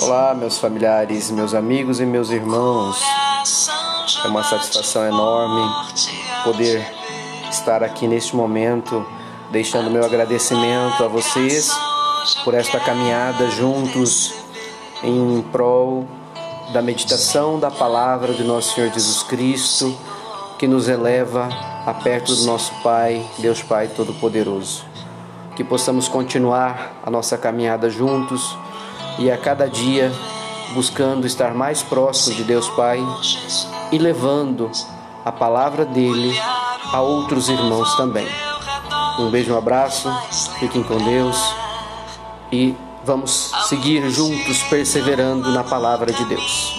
Olá, meus familiares, meus amigos e meus irmãos. É uma satisfação enorme poder estar aqui neste momento, deixando meu agradecimento a vocês por esta caminhada juntos em prol da meditação da palavra de nosso Senhor Jesus Cristo, que nos eleva a perto do nosso Pai, Deus Pai Todo-Poderoso. Que possamos continuar a nossa caminhada juntos e a cada dia buscando estar mais próximo de Deus Pai e levando a palavra dele a outros irmãos também. Um beijo, um abraço, fiquem com Deus e vamos seguir juntos perseverando na palavra de Deus.